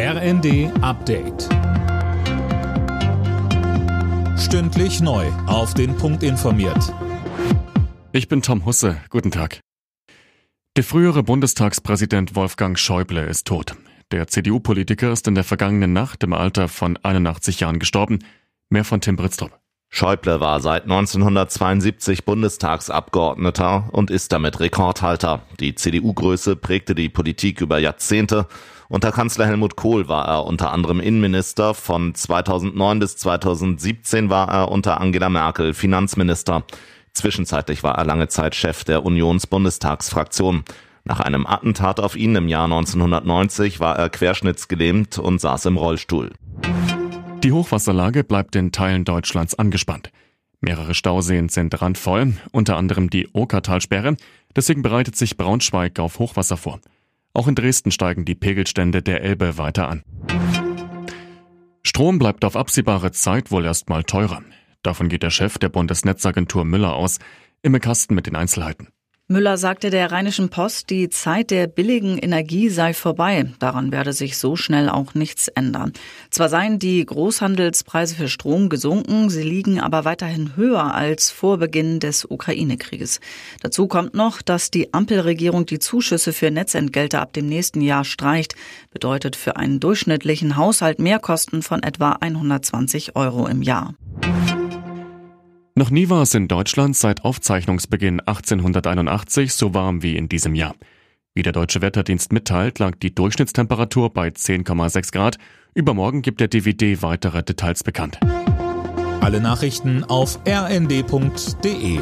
RND Update. Stündlich neu. Auf den Punkt informiert. Ich bin Tom Husse. Guten Tag. Der frühere Bundestagspräsident Wolfgang Schäuble ist tot. Der CDU-Politiker ist in der vergangenen Nacht im Alter von 81 Jahren gestorben. Mehr von Tim Britztrup. Schäuble war seit 1972 Bundestagsabgeordneter und ist damit Rekordhalter. Die CDU-Größe prägte die Politik über Jahrzehnte. Unter Kanzler Helmut Kohl war er unter anderem Innenminister. Von 2009 bis 2017 war er unter Angela Merkel Finanzminister. Zwischenzeitlich war er lange Zeit Chef der Unionsbundestagsfraktion. Nach einem Attentat auf ihn im Jahr 1990 war er querschnittsgelähmt und saß im Rollstuhl. Die Hochwasserlage bleibt in Teilen Deutschlands angespannt. Mehrere Stauseen sind randvoll, unter anderem die Okertalsperre. Deswegen bereitet sich Braunschweig auf Hochwasser vor. Auch in Dresden steigen die Pegelstände der Elbe weiter an. Strom bleibt auf absehbare Zeit wohl erstmal teurer. Davon geht der Chef der Bundesnetzagentur Müller aus. Imme Kasten mit den Einzelheiten. Müller sagte der Rheinischen Post, die Zeit der billigen Energie sei vorbei. Daran werde sich so schnell auch nichts ändern. Zwar seien die Großhandelspreise für Strom gesunken, sie liegen aber weiterhin höher als vor Beginn des Ukraine-Krieges. Dazu kommt noch, dass die Ampelregierung die Zuschüsse für Netzentgelte ab dem nächsten Jahr streicht. Bedeutet für einen durchschnittlichen Haushalt Mehrkosten von etwa 120 Euro im Jahr. Noch nie war es in Deutschland seit Aufzeichnungsbeginn 1881 so warm wie in diesem Jahr. Wie der Deutsche Wetterdienst mitteilt, lag die Durchschnittstemperatur bei 10,6 Grad. Übermorgen gibt der DVD weitere Details bekannt. Alle Nachrichten auf rnd.de